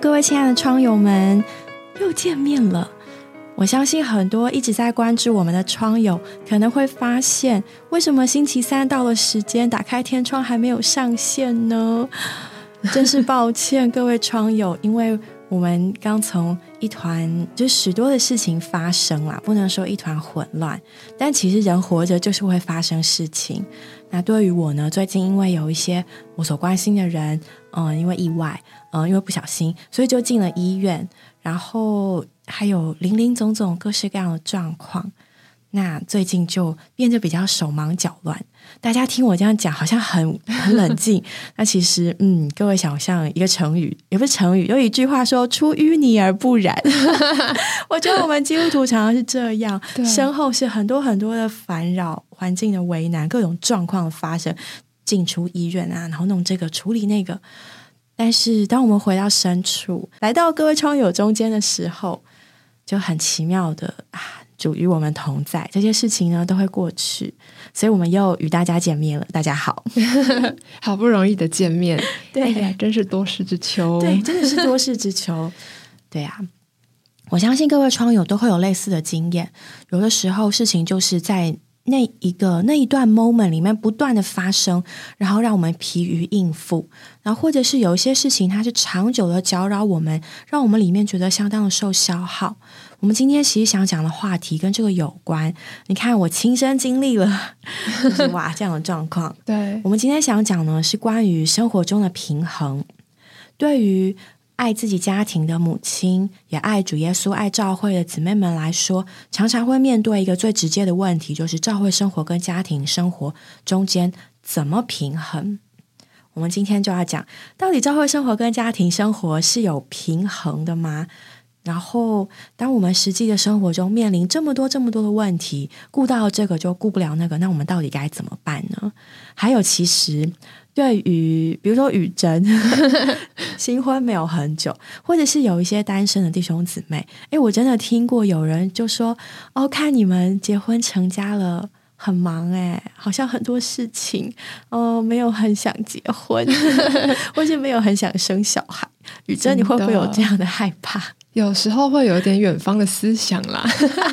各位亲爱的窗友们，又见面了。我相信很多一直在关注我们的窗友，可能会发现，为什么星期三到了时间，打开天窗还没有上线呢？真是抱歉，各位窗友，因为我们刚从一团就许多的事情发生啦，不能说一团混乱，但其实人活着就是会发生事情。那对于我呢，最近因为有一些我所关心的人，嗯，因为意外，嗯，因为不小心，所以就进了医院，然后还有零零总总各式各样的状况。那最近就变得比较手忙脚乱。大家听我这样讲，好像很很冷静。那其实，嗯，各位想象一个成语，也不是成语，有一句话说“出淤泥而不染”。我觉得我们基督徒常常是这样，身后是很多很多的烦扰、环境的为难、各种状况的发生，进出医院啊，然后弄这个处理那个。但是，当我们回到深处，来到各位窗友中间的时候，就很奇妙的啊。主与我们同在，这些事情呢都会过去，所以我们又与大家见面了。大家好，好不容易的见面，对呀，真是多事之秋，对，真的是多事之秋。对呀，我相信各位窗友都会有类似的经验。有的时候，事情就是在那一个那一段 moment 里面不断的发生，然后让我们疲于应付，然后或者是有一些事情，它是长久的搅扰我们，让我们里面觉得相当的受消耗。我们今天其实想讲的话题跟这个有关。你看，我亲身经历了，就是哇这样的状况。对，我们今天想讲呢，是关于生活中的平衡。对于爱自己家庭的母亲，也爱主耶稣、爱教会的姊妹们来说，常常会面对一个最直接的问题，就是教会生活跟家庭生活中间怎么平衡。我们今天就要讲，到底教会生活跟家庭生活是有平衡的吗？然后，当我们实际的生活中面临这么多、这么多的问题，顾到这个就顾不了那个，那我们到底该怎么办呢？还有，其实对于比如说雨珍 新婚没有很久，或者是有一些单身的弟兄姊妹，诶，我真的听过有人就说：“哦，看你们结婚成家了，很忙诶，好像很多事情哦，没有很想结婚，或是没有很想生小孩。”雨珍，你会不会有这样的害怕？有时候会有点远方的思想啦，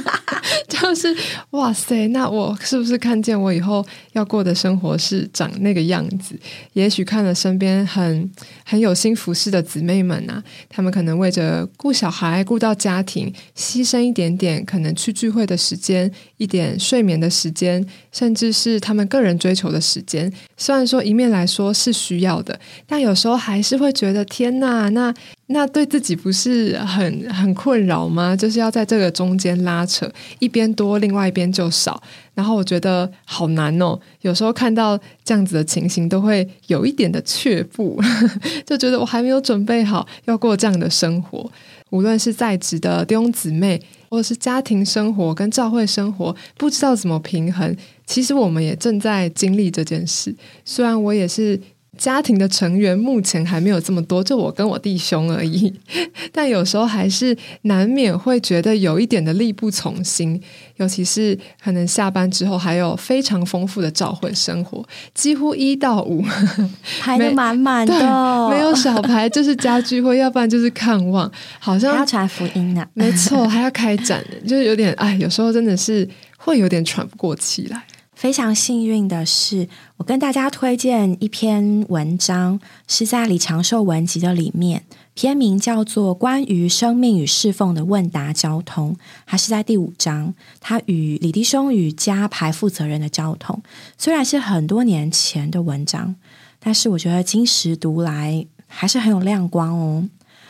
就是哇塞，那我是不是看见我以后要过的生活是长那个样子？也许看了身边很很有心服侍的姊妹们啊，他们可能为着顾小孩、顾到家庭，牺牲一点点可能去聚会的时间、一点睡眠的时间，甚至是他们个人追求的时间。虽然说一面来说是需要的，但有时候还是会觉得天呐，那。那对自己不是很很困扰吗？就是要在这个中间拉扯，一边多，另外一边就少。然后我觉得好难哦。有时候看到这样子的情形，都会有一点的却步，就觉得我还没有准备好要过这样的生活。无论是在职的弟兄姊妹，或者是家庭生活跟教会生活，不知道怎么平衡。其实我们也正在经历这件事。虽然我也是。家庭的成员目前还没有这么多，就我跟我弟兄而已。但有时候还是难免会觉得有一点的力不从心，尤其是可能下班之后还有非常丰富的教会生活，几乎一到五 排的满满的，没有小排就是家聚会，要不然就是看望，好像要传福音呢。没错，还要开展，就是有点哎，有时候真的是会有点喘不过气来。非常幸运的是，我跟大家推荐一篇文章，是在《李长寿文集》的里面，篇名叫做《关于生命与侍奉的问答交通》，它是在第五章，它与李弟兄与家排负责人的交通。虽然是很多年前的文章，但是我觉得今时读来还是很有亮光哦。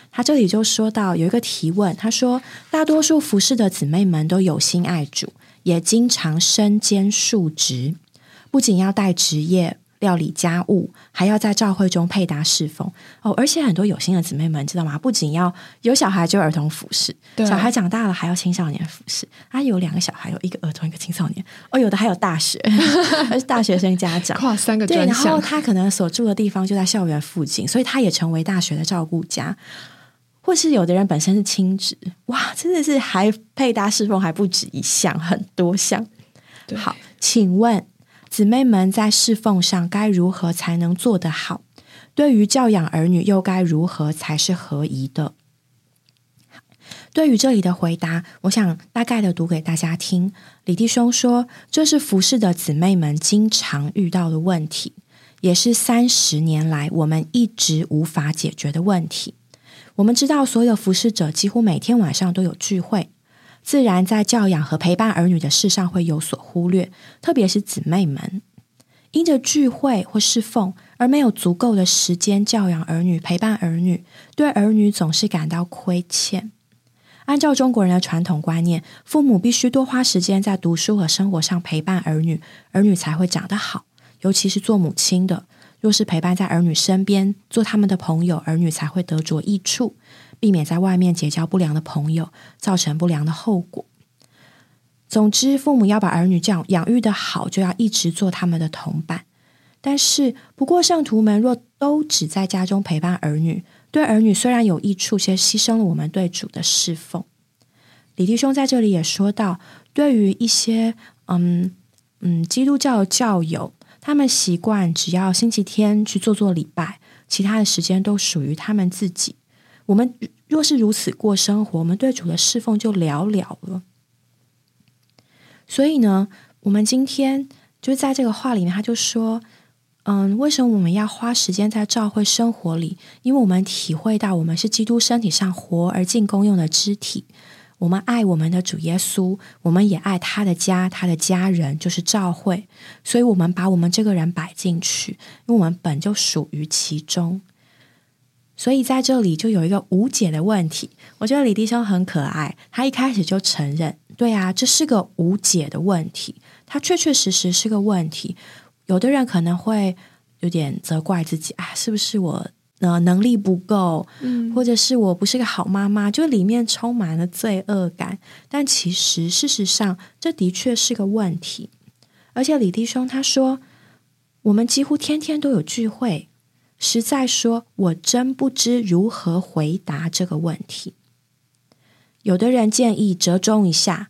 他这里就说到有一个提问，他说：大多数服侍的姊妹们都有心爱主。也经常身兼数职，不仅要带职业料理家务，还要在教会中配搭侍奉哦。而且很多有心的姊妹们知道吗？不仅要有小孩就儿童服侍，小孩长大了还要青少年服侍。他有两个小孩，有一个儿童，一个青少年。哦，有的还有大学，而是大学生家长，跨三个专项。然后他可能所住的地方就在校园附近，所以他也成为大学的照顾家。或是有的人本身是亲职，哇，真的是还配搭侍奉还不止一项，很多项。好，请问姊妹们在侍奉上该如何才能做得好？对于教养儿女，又该如何才是合宜的？对于这里的回答，我想大概的读给大家听。李弟兄说，这是服侍的姊妹们经常遇到的问题，也是三十年来我们一直无法解决的问题。我们知道，所有服侍者几乎每天晚上都有聚会，自然在教养和陪伴儿女的事上会有所忽略，特别是姊妹们，因着聚会或侍奉而没有足够的时间教养儿女、陪伴儿女，对儿女总是感到亏欠。按照中国人的传统观念，父母必须多花时间在读书和生活上陪伴儿女，儿女才会长得好。尤其是做母亲的。若是陪伴在儿女身边，做他们的朋友，儿女才会得着益处，避免在外面结交不良的朋友，造成不良的后果。总之，父母要把儿女教养育的好，就要一直做他们的同伴。但是，不过圣徒们若都只在家中陪伴儿女，对儿女虽然有益处，却牺牲了我们对主的侍奉。李弟兄在这里也说到，对于一些嗯嗯基督教的教友。他们习惯只要星期天去做做礼拜，其他的时间都属于他们自己。我们若是如此过生活，我们对主的侍奉就寥寥了。所以呢，我们今天就在这个话里面，他就说：“嗯，为什么我们要花时间在教会生活里？因为我们体会到，我们是基督身体上活而进功用的肢体。”我们爱我们的主耶稣，我们也爱他的家，他的家人就是教会，所以我们把我们这个人摆进去，因为我们本就属于其中。所以在这里就有一个无解的问题，我觉得李弟兄很可爱，他一开始就承认，对啊，这是个无解的问题，他确确实实是个问题。有的人可能会有点责怪自己啊，是不是我？呃，能力不够，嗯，或者是我不是个好妈妈，就里面充满了罪恶感。但其实，事实上，这的确是个问题。而且，李弟兄他说，我们几乎天天都有聚会，实在说，我真不知如何回答这个问题。有的人建议折中一下，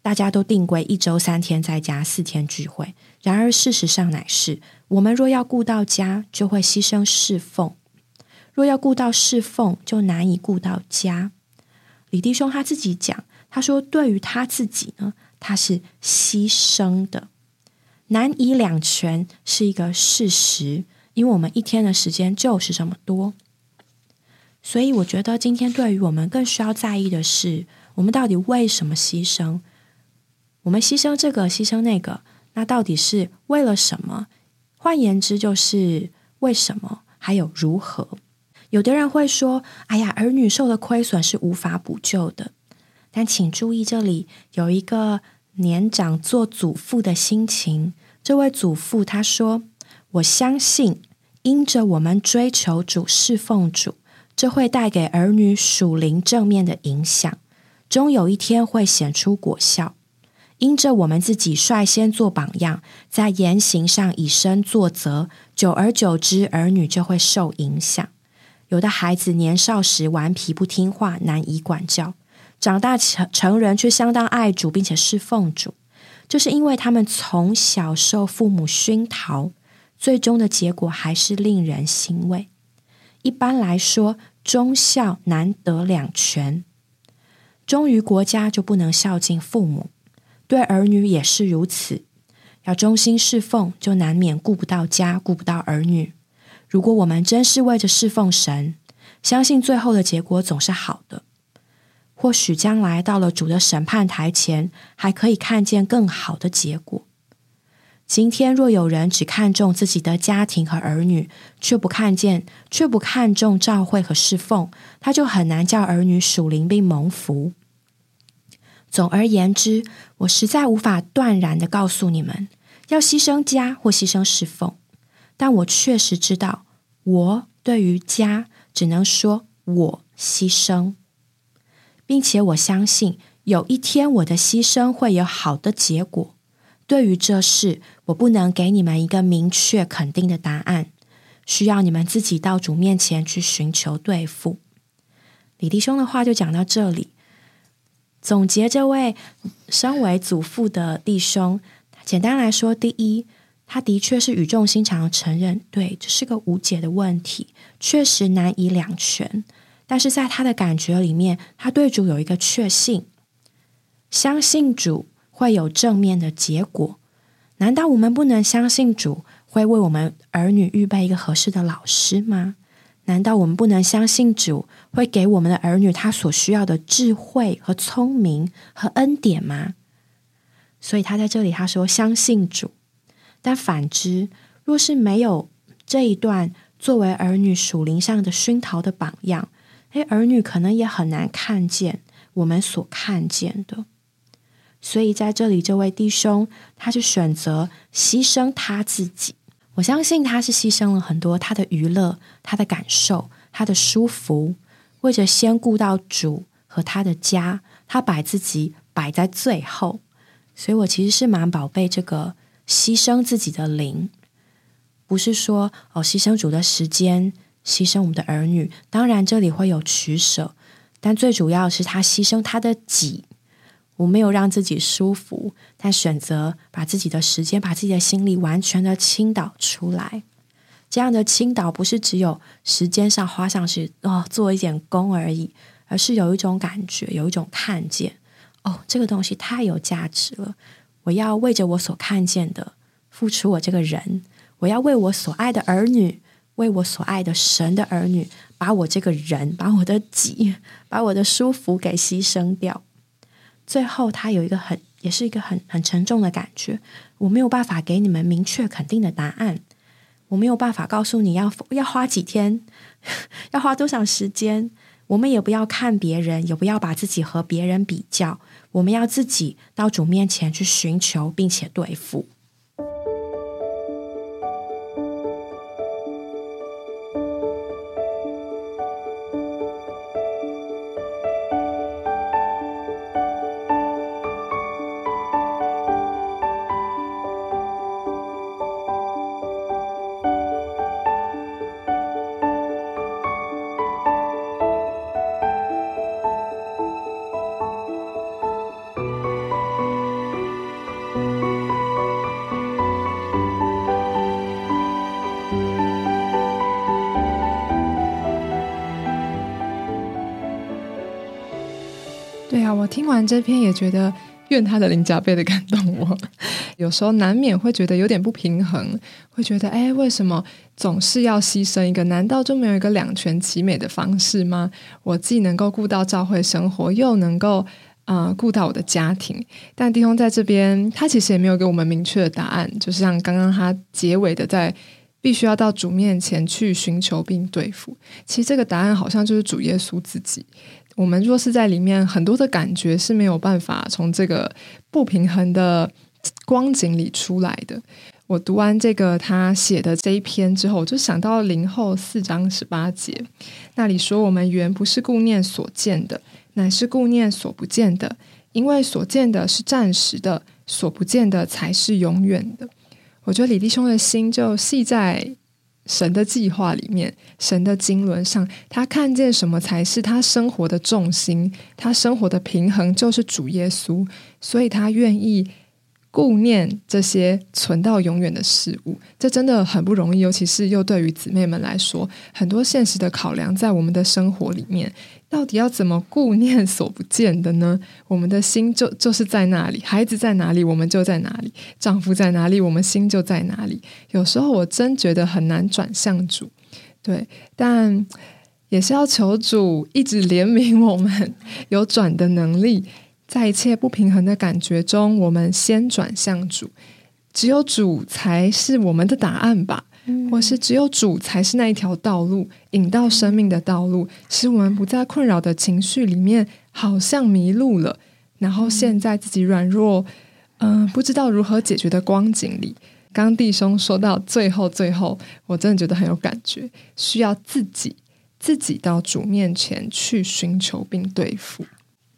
大家都定规一周三天在家，四天聚会。然而，事实上乃是，我们若要顾到家，就会牺牲侍奉。若要顾到侍奉，就难以顾到家。李弟兄他自己讲，他说：“对于他自己呢，他是牺牲的，难以两全是一个事实。因为我们一天的时间就是这么多，所以我觉得今天对于我们更需要在意的是，我们到底为什么牺牲？我们牺牲这个，牺牲那个，那到底是为了什么？换言之，就是为什么，还有如何？”有的人会说：“哎呀，儿女受的亏损是无法补救的。”但请注意，这里有一个年长做祖父的心情。这位祖父他说：“我相信，因着我们追求主、侍奉主，这会带给儿女属灵正面的影响，终有一天会显出果效。因着我们自己率先做榜样，在言行上以身作则，久而久之，儿女就会受影响。”有的孩子年少时顽皮不听话，难以管教；长大成成人却相当爱主，并且侍奉主，就是因为他们从小受父母熏陶，最终的结果还是令人欣慰。一般来说，忠孝难得两全，忠于国家就不能孝敬父母，对儿女也是如此。要忠心侍奉，就难免顾不到家，顾不到儿女。如果我们真是为着侍奉神，相信最后的结果总是好的。或许将来到了主的审判台前，还可以看见更好的结果。今天若有人只看重自己的家庭和儿女，却不看见，却不看重教会和侍奉，他就很难叫儿女属灵并蒙福。总而言之，我实在无法断然的告诉你们，要牺牲家或牺牲侍奉。但我确实知道，我对于家只能说我牺牲，并且我相信有一天我的牺牲会有好的结果。对于这事，我不能给你们一个明确肯定的答案，需要你们自己到主面前去寻求对付。李弟兄的话就讲到这里，总结这位身为祖父的弟兄，简单来说，第一。他的确是语重心长的承认，对，这是个无解的问题，确实难以两全。但是在他的感觉里面，他对主有一个确信，相信主会有正面的结果。难道我们不能相信主会为我们儿女预备一个合适的老师吗？难道我们不能相信主会给我们的儿女他所需要的智慧和聪明和恩典吗？所以他在这里他说相信主，但反之，若是没有这一段作为儿女属灵上的熏陶的榜样，诶，儿女可能也很难看见我们所看见的。所以在这里，这位弟兄他是选择牺牲他自己。我相信他是牺牲了很多他的娱乐、他的感受、他的舒服，为着先顾到主和他的家，他把自己摆在最后。所以我其实是蛮宝贝这个牺牲自己的灵，不是说哦牺牲主的时间，牺牲我们的儿女。当然这里会有取舍，但最主要是他牺牲他的己。我没有让自己舒服，但选择把自己的时间、把自己的心力完全的倾倒出来。这样的倾倒不是只有时间上花上去哦，做一点工而已，而是有一种感觉，有一种看见。哦，这个东西太有价值了！我要为着我所看见的付出我这个人，我要为我所爱的儿女，为我所爱的神的儿女，把我这个人，把我的己，把我的舒服给牺牲掉。最后，他有一个很，也是一个很很沉重的感觉。我没有办法给你们明确肯定的答案，我没有办法告诉你要要花几天，要花多少时间。我们也不要看别人，也不要把自己和别人比较。我们要自己到主面前去寻求，并且对付。完这篇也觉得愿他的灵加倍的感动我，有时候难免会觉得有点不平衡，会觉得哎，为什么总是要牺牲一个？难道就没有一个两全其美的方式吗？我既能够顾到教会生活，又能够啊顾到我的家庭。但弟兄在这边，他其实也没有给我们明确的答案，就是像刚刚他结尾的，在必须要到主面前去寻求并对付。其实这个答案好像就是主耶稣自己。我们若是在里面，很多的感觉是没有办法从这个不平衡的光景里出来的。我读完这个他写的这一篇之后，我就想到零后四章十八节，那里说：“我们原不是顾念所见的，乃是顾念所不见的，因为所见的是暂时的，所不见的才是永远的。”我觉得李弟兄的心就系在。神的计划里面，神的经纶上，他看见什么才是他生活的重心？他生活的平衡就是主耶稣，所以他愿意顾念这些存到永远的事物。这真的很不容易，尤其是又对于姊妹们来说，很多现实的考量在我们的生活里面。到底要怎么顾念所不见的呢？我们的心就就是在那里，孩子在哪里，我们就在哪里；丈夫在哪里，我们心就在哪里。有时候我真觉得很难转向主，对，但也是要求主一直怜悯我们，有转的能力，在一切不平衡的感觉中，我们先转向主。只有主才是我们的答案吧。或是只有主才是那一条道路，引到生命的道路，使我们不在困扰的情绪里面，好像迷路了。然后现在自己软弱，嗯，不知道如何解决的光景里，刚弟兄说到最后，最后我真的觉得很有感觉，需要自己自己到主面前去寻求并对付。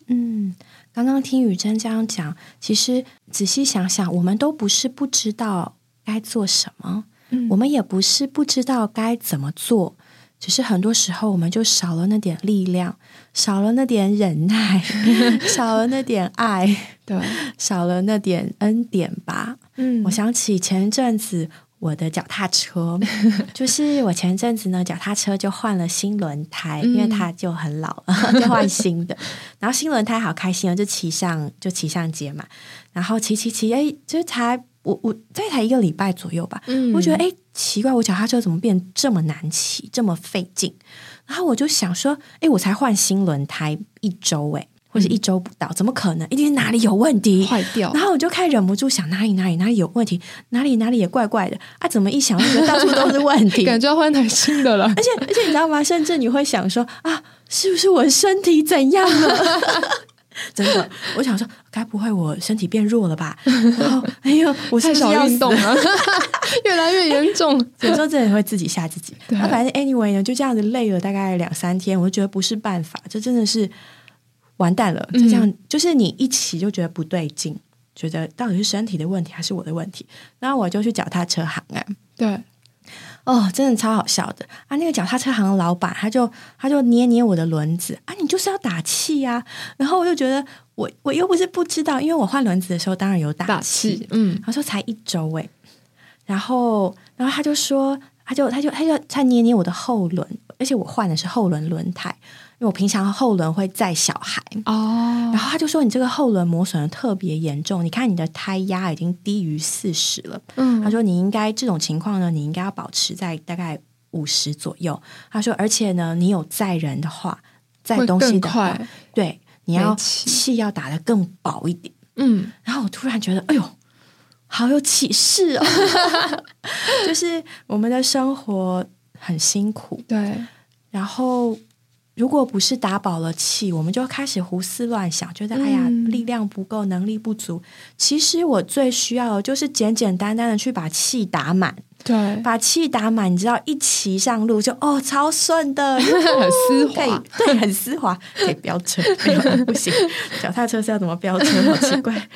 嗯，刚刚听雨珍这样讲，其实仔细想想，我们都不是不知道该做什么。我们也不是不知道该怎么做，只是很多时候我们就少了那点力量，少了那点忍耐，少了那点爱，对，少了那点恩典吧。嗯。我想起前一阵子我的脚踏车，就是我前阵子呢，脚踏车就换了新轮胎，因为它就很老了，就换新的。然后新轮胎好开心啊，就骑上就骑上街嘛，然后骑骑骑，哎，就是才我我这才一个礼拜左右吧，嗯我觉得哎奇怪，我脚踏车怎么变这么难骑，这么费劲？然后我就想说，哎，我才换新轮胎一周哎，或者一周不到，怎么可能？一定是哪里有问题？坏掉然，后我就开始忍不住想哪里哪里哪里有问题，哪里哪里也怪怪的啊！怎么一想，就觉得到处都是问题。感觉要换台新的了。而且而且你知道吗？甚至你会想说啊，是不是我身体怎样了？真的，我想说，该不会我身体变弱了吧？然后，哎呦，我是太少运动了，越来越严重。有时候真的会自己吓自己。那反正 anyway 呢，就这样子累了大概两三天，我就觉得不是办法，这真的是完蛋了。就这样，就是你一起就觉得不对劲，觉得到底是身体的问题还是我的问题？然后我就去脚踏车行啊。对，哦，真的超好笑的。啊！那个脚踏车行的老板，他就他就捏捏我的轮子。啊，你就是要打气呀、然后我就觉得我我又不是不知道，因为我换轮子的时候当然有打打气，嗯，他说才一周诶，然后然后他就说，他就他就他就他捏捏我的后轮，而且我换的是后轮轮胎，因为我平常后轮会载小孩，哦，然后他就说你这个后轮磨损的特别严重，你看你的胎压已经低于四十了。嗯他说你应该这种情况呢，你应该要保持在大概五十左右。他说，而且呢，你有载人的话，载会东西的话，快，对，你要气要打得更薄一点。嗯，然后我突然觉得，哎呦，好有启示哦！就是我们的生活很辛苦，对，然后如果不是打饱了气，我们就开始胡思乱想，觉得哎呀，嗯力量不够，能力不足。其实我最需要的就是简简单单的去把气打满，对，把气打满，你知道，一骑上路就哦，超顺的，很丝滑，对，很丝滑，可以飙车，没 有不行，脚踏车是要怎么飙车？好奇怪。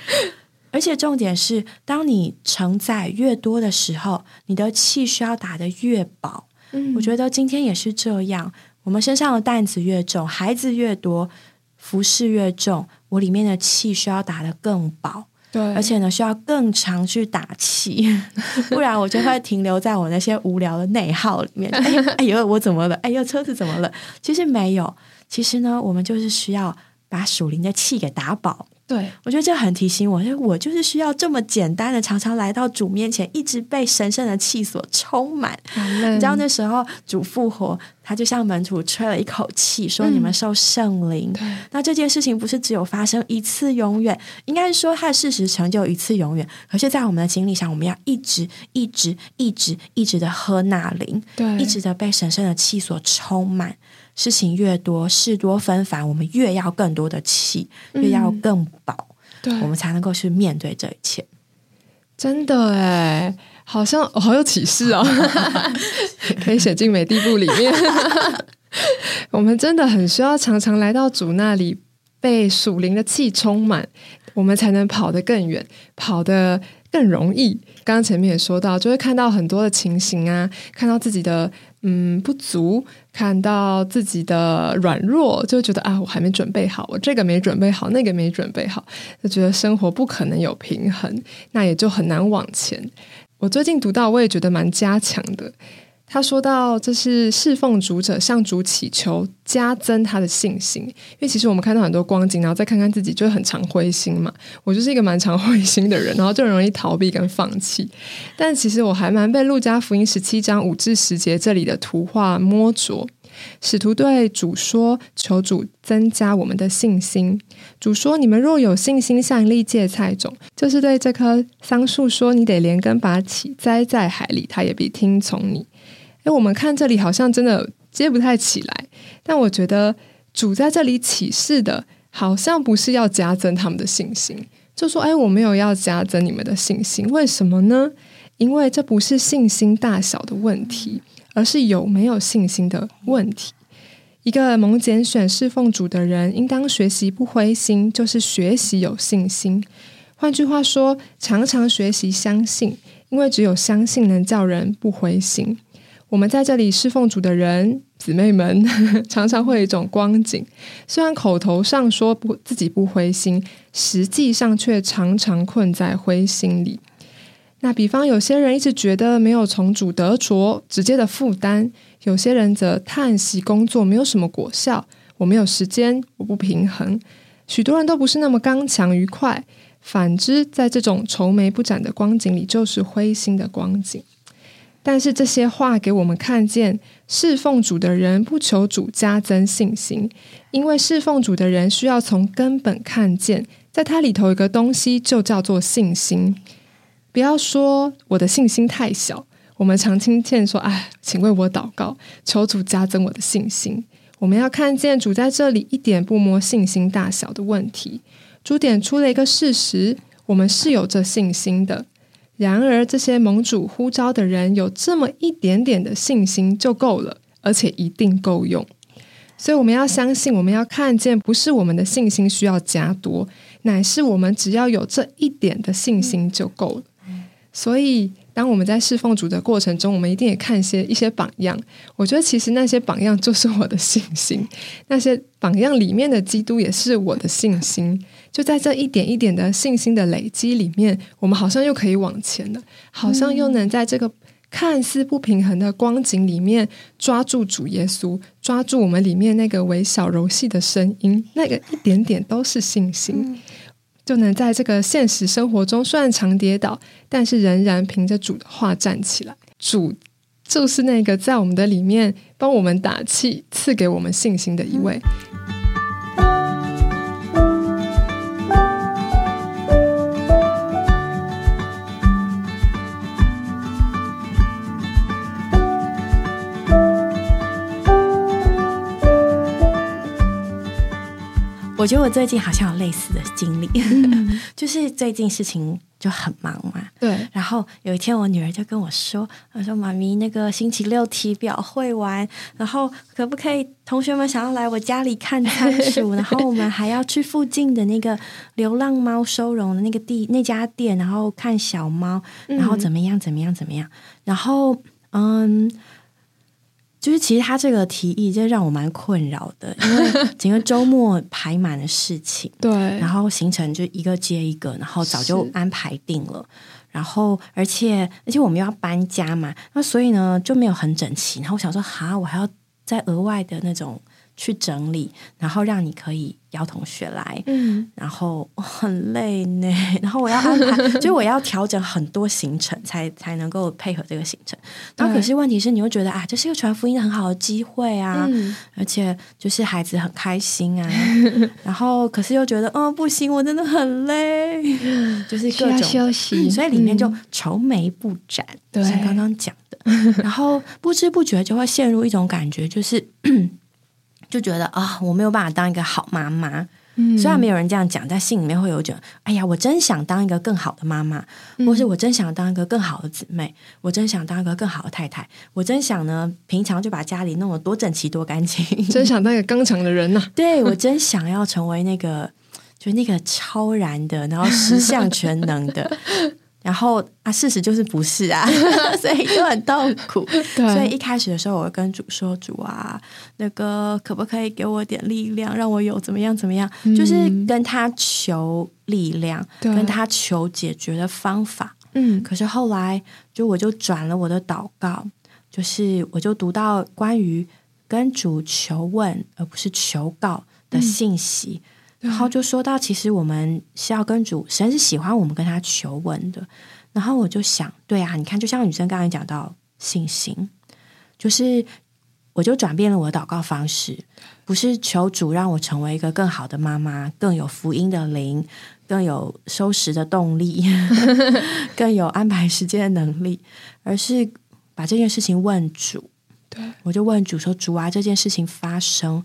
而且重点是，当你承载越多的时候，你的气需要打得越饱。嗯我觉得今天也是这样，我们身上的担子越重，孩子越多，服饰越重，我里面的气需要打得更饱。对，而且呢，需要更常去打气，不然我就会停留在我那些无聊的内耗里面。哎呦，哎呦，我怎么了？哎呦，车子怎么了？其实没有，其实呢，我们就是需要把属灵的气给打饱。对，我觉得这很提醒我，就我就是需要这么简单的，常常来到主面前，一直被神圣的气所充满。你你知道那时候主复活，他就向门徒吹了一口气，说：“嗯你们受圣灵。对，那这件事情不是只有发生一次永远，应该是说它的事实成就一次永远。可是，在我们的经历上，我们要一直、一直、一直、一直的喝那灵，对，一直的被神圣的气所充满。事情越多，事多纷繁，我们越要更多的气，越要更饱，对，我们才能够去面对这一切。真的哎，好像、哦好有启示哦，可以写进美地部里面。我们真的很需要常常来到主那里，被属灵的气充满，我们才能跑得更远，跑得更容易。刚刚前面也说到，就会看到很多的情形啊，看到自己的嗯不足，看到自己的软弱，就觉得啊，我还没准备好，我这个没准备好，那个没准备好，就觉得生活不可能有平衡，那也就很难往前。我最近读到，我也觉得蛮加强的。他说到，这是侍奉主者向主祈求，加增他的信心。因为其实我们看到很多光景，然后再看看自己，就很常灰心嘛。我就是一个蛮常灰心的人，然后就容易逃避跟放弃。但其实我还蛮被路加福音十七章五至十节这里的图画摸着。使徒对主说：“求主增加我们的信心。”主说：“你们若有信心，像一粒芥菜种，就是对这棵桑树说：‘你得连根拔起，栽在海里，它也必听从你。’”诶，我们看这里好像真的接不太起来，但我觉得主在这里启示的，好像不是要加增他们的信心，就说：“哎，我没有要加增你们的信心，为什么呢？因为这不是信心大小的问题。”而是有没有信心的问题。一个蒙拣选侍奉主的人，应当学习不灰心，就是学习有信心。换句话说，常常学习相信，因为只有相信能叫人不灰心。我们在这里侍奉主的人姊妹们，常常会有一种光景，虽然口头上说不自己不灰心，实际上却常常困在灰心里。那比方有些人一直觉得没有从主得着直接的负担，有些人则叹息工作没有什么果效，我没有时间，我不平衡。许多人都不是那么刚强愉快，反之，在这种愁眉不展的光景里，就是灰心的光景。但是这些话给我们看见，侍奉主的人不求主加增信心，因为侍奉主的人需要从根本看见，在它里头有个东西，就叫做信心。不要说我的信心太小，我们常听见说：“哎，请为我祷告，求主加增我的信心。”我们要看见主在这里一点不摸信心大小的问题。主点出了一个事实：我们是有这信心的。然而，这些盟主呼召的人有这么一点点的信心就够了，而且一定够用。所以，我们要相信，我们要看见，不是我们的信心需要加多，乃是我们只要有这一点的信心就够了。所以，当我们在侍奉主的过程中，我们一定也看一些一些榜样。我觉得，其实那些榜样就是我的信心，那些榜样里面的基督也是我的信心。就在这一点一点的信心的累积里面，我们好像又可以往前了，好像又能在这个看似不平衡的光景里面抓住主耶稣，抓住我们里面那个微小柔细的声音，那个一点点都是信心。就能在这个现实生活中，虽然常跌倒，但是仍然凭着主的话站起来。主就是那个在我们的里面帮我们打气、赐给我们信心的一位。我觉得我最近好像有类似的经历，就是最近事情就很忙嘛。对，然后有一天我女儿就跟我说：“她说妈咪，那个星期六体表会完，然后可不可以同学们想要来我家里看仓鼠？然后我们还要去附近的那个流浪猫收容的那个地那家店，然后看小猫，然后怎么样怎么样怎么样？然后嗯。”就是其实他这个提议，就让我蛮困扰的，因为 整个周末排满了事情，对，然后行程就一个接一个，然后早就安排定了，然后而且而且我们又要搬家嘛，那所以呢就没有很整齐，然后我想说，哈，我还要再额外的那种。去整理，然后让你可以邀同学来，嗯，然后很累呢，然后我要安排，就我要调整很多行程，才才能够配合这个行程。那可是问题是，你又觉得啊，这是一个传福音很好的机会啊，而且就是孩子很开心啊，然后可是又觉得，嗯，不行，我真的很累，就是各种。休息，所以里面就愁眉不展，像刚刚讲的，然后不知不觉就会陷入一种感觉，就是。就觉得啊，我没有办法当一个好妈妈。虽然没有人这样讲，在心里面会有一种，哎呀，我真想当一个更好的妈妈，或是我真想当一个更好的姊妹，我真想当一个更好的太太，我真想呢，平常就把家里弄得多整齐、多干净，真想当一个刚强的人呐。对我真想要成为那个，就那个超然的，然后十项全能的。然后啊，事实就是不是啊，所以就很痛苦。所以一开始的时候，我会跟主说：“主啊，那个可不可以给我点力量，让我有怎么样怎么样？就是跟他求力量，跟他求解决的方法。”嗯。可是后来，就我就转了我的祷告，就是我就读到关于跟主求问而不是求告的信息。然后就说到，其实我们是要跟主神是喜欢我们跟他求问的。然后我就想，对啊，你看，就像女生刚才讲到信心，就是我就转变了我的祷告方式，不是求主让我成为一个更好的妈妈，更有福音的灵，更有收拾的动力，更有安排时间的能力，而是把这件事情问主。对，我就问主说：“主啊，这件事情发生，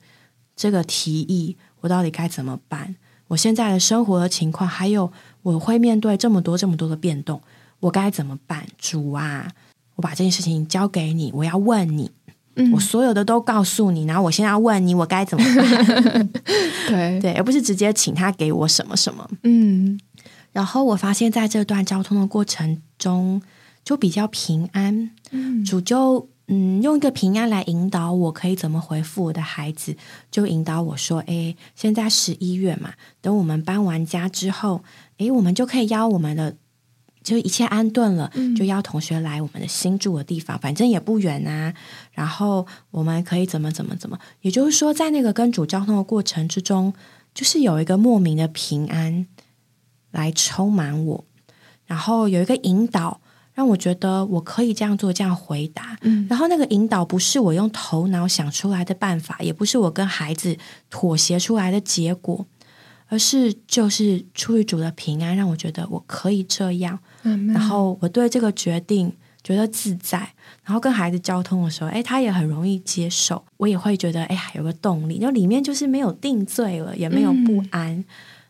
这个提议。”我到底该怎么办？我现在的生活的情况，还有我会面对这么多这么多的变动，我该怎么办？主啊，我把这件事情交给你，我要问你，我所有的都告诉你，然后我现在要问你，我该怎么办？对对，而不是直接请他给我什么什么。嗯，然后我发现在这段交通的过程中，就比较平安。嗯，主就嗯，用一个平安来引导我，可以怎么回复我的孩子？就引导我说：“诶，现在十一月嘛，等我们搬完家之后，诶，我们就可以邀我们的，就一切安顿了，就邀同学来我们的新住的地方，反正也不远啊。然后我们可以怎么怎么怎么，也就是说，在那个跟主交通的过程之中，就是有一个莫名的平安来充满我，然后有一个引导。”让我觉得我可以这样做，这样回答。嗯，然后那个引导不是我用头脑想出来的办法，也不是我跟孩子妥协出来的结果，而是就是出于主的平安，让我觉得我可以这样。嗯，然后我对这个决定觉得自在，然后跟孩子交通的时候，哎，他也很容易接受，我也会觉得哎，有个动力，就里面就是没有定罪了，也没有不安。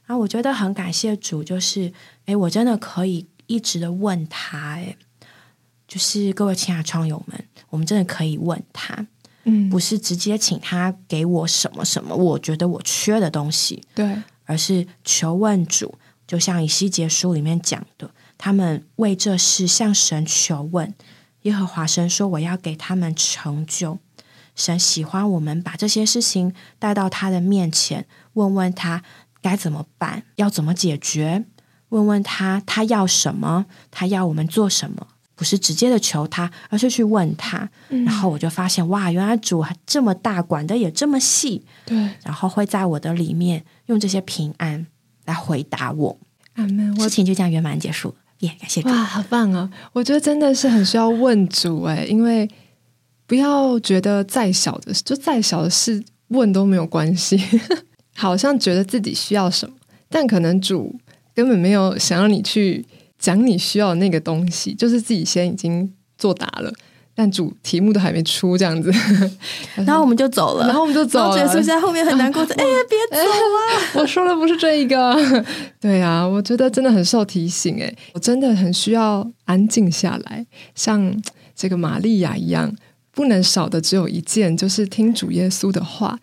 然后我觉得很感谢主，就是哎，我真的可以。一直的问他，哎，就是各位亲爱的窗友们，我们真的可以问他，嗯，不是直接请他给我什么什么，我觉得我缺的东西，对，而是求问主，就像以西结书里面讲的，他们为这事向神求问，耶和华神说我要给他们成就，神喜欢我们把这些事情带到他的面前，问问他该怎么办，要怎么解决。问问他，他要什么？他要我们做什么？不是直接的求他，而是去问他。然后我就发现，哇，原来主这么大，管的也这么细。对，然后会在我的里面用这些平安来回答我。阿门。事情就这样圆满结束了。耶，感谢主。哇，好棒啊！我觉得真的是很需要问主哎，因为不要觉得再小的，就再小的事问都没有关系。好像觉得自己需要什么，但可能主。根本没有想要你去讲你需要的那个东西，就是自己先已经作答了，但主题目都还没出这样子，然后我们就走了，然后我们就走了。是不是在后面很难过？哎呀，别走啊！我说的不是这一个，对啊，我觉得真的很受提醒。哎，我真的很需要安静下来，像这个玛利亚一样，不能少的只有一件，就是听主耶稣的话。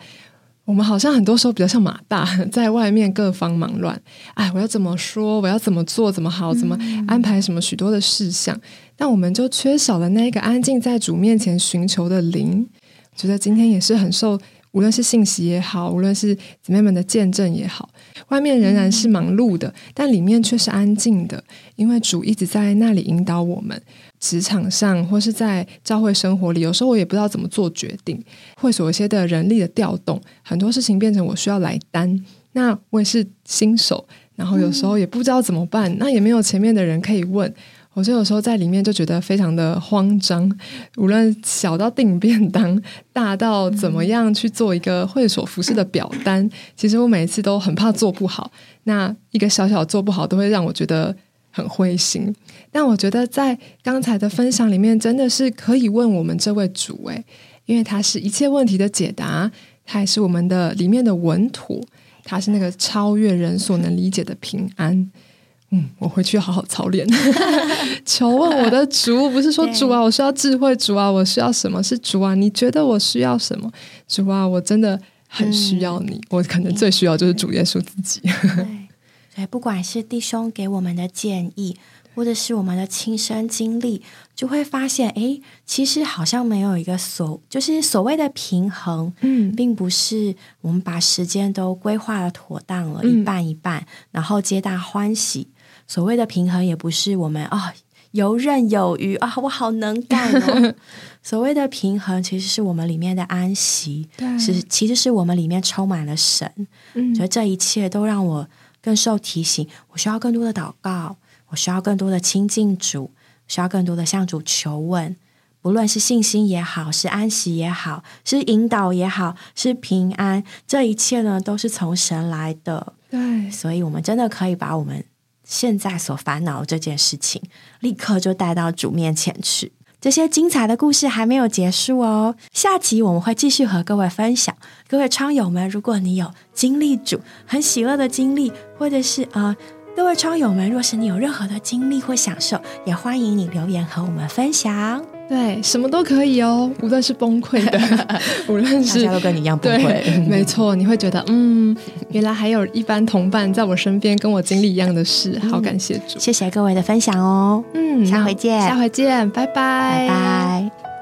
我们好像很多时候比较像马大，在外面各方忙乱。哎，我要怎么说？我要怎么做？怎么好？怎么安排？什么许多的事项？但我们就缺少了那个安静在主面前寻求的灵。觉得今天也是很受，无论是信息也好，无论是姊妹们的见证也好，外面仍然是忙碌的，但里面却是安静的，因为主一直在那里引导我们。职场上或是在教会生活里，有时候我也不知道怎么做决定。会所一些的人力的调动，很多事情变成我需要来担。那我也是新手，然后有时候也不知道怎么办。那也没有前面的人可以问，我就有时候在里面就觉得非常的慌张。无论小到订便当，大到怎么样去做一个会所服饰的表单，其实我每一次都很怕做不好。那一个小小做不好，都会让我觉得。很灰心，但我觉得在刚才的分享里面，真的是可以问我们这位主诶，因为他是一切问题的解答，他也是我们的里面的稳妥，他是那个超越人所能理解的平安。嗯，我回去好好操练，求问我的主，不是说 主啊，我需要智慧，主啊，我需要什么？是主啊，你觉得我需要什么？主啊，我真的很需要你，我可能最需要就是主耶稣自己。对，不管是弟兄给我们的建议，或者是我们的亲身经历，就会发现，哎，其实好像没有一个所，就是所谓的平衡，嗯，并不是我们把时间都规划的妥当了，一半一半，然后皆大欢喜。所谓的平衡，也不是我们啊游刃有余啊，我好能干哦。所谓的平衡，其实是我们里面的安息，是其实是我们里面充满了神。嗯，觉得这一切都让我。更受提醒，我需要更多的祷告，我需要更多的亲近主，需要更多的向主求问。不论是信心也好，是安息也好，是引导也好，是平安，这一切呢，都是从神来的。对，所以，我们真的可以把我们现在所烦恼这件事情，立刻就带到主面前去。这些精彩的故事还没有结束哦，下集我们会继续和各位分享。各位窗友们，如果你有经历主很喜乐的经历，或者是呃，各位窗友们，若是你有任何的经历或享受，也欢迎你留言和我们分享。对，什么都可以哦，无论是崩溃的，无论是大家都跟你一样崩溃，没错，你会觉得嗯，原来还有一班同伴在我身边，跟我经历一样的事，好感谢主，谢谢各位的分享哦，嗯，下回见，下回见，拜拜，拜拜。